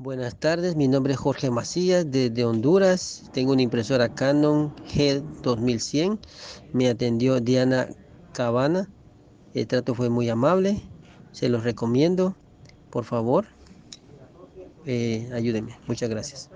Buenas tardes, mi nombre es Jorge Macías desde Honduras. Tengo una impresora Canon G2100. Me atendió Diana Cabana. El trato fue muy amable. Se los recomiendo. Por favor, eh, ayúdenme. Muchas gracias.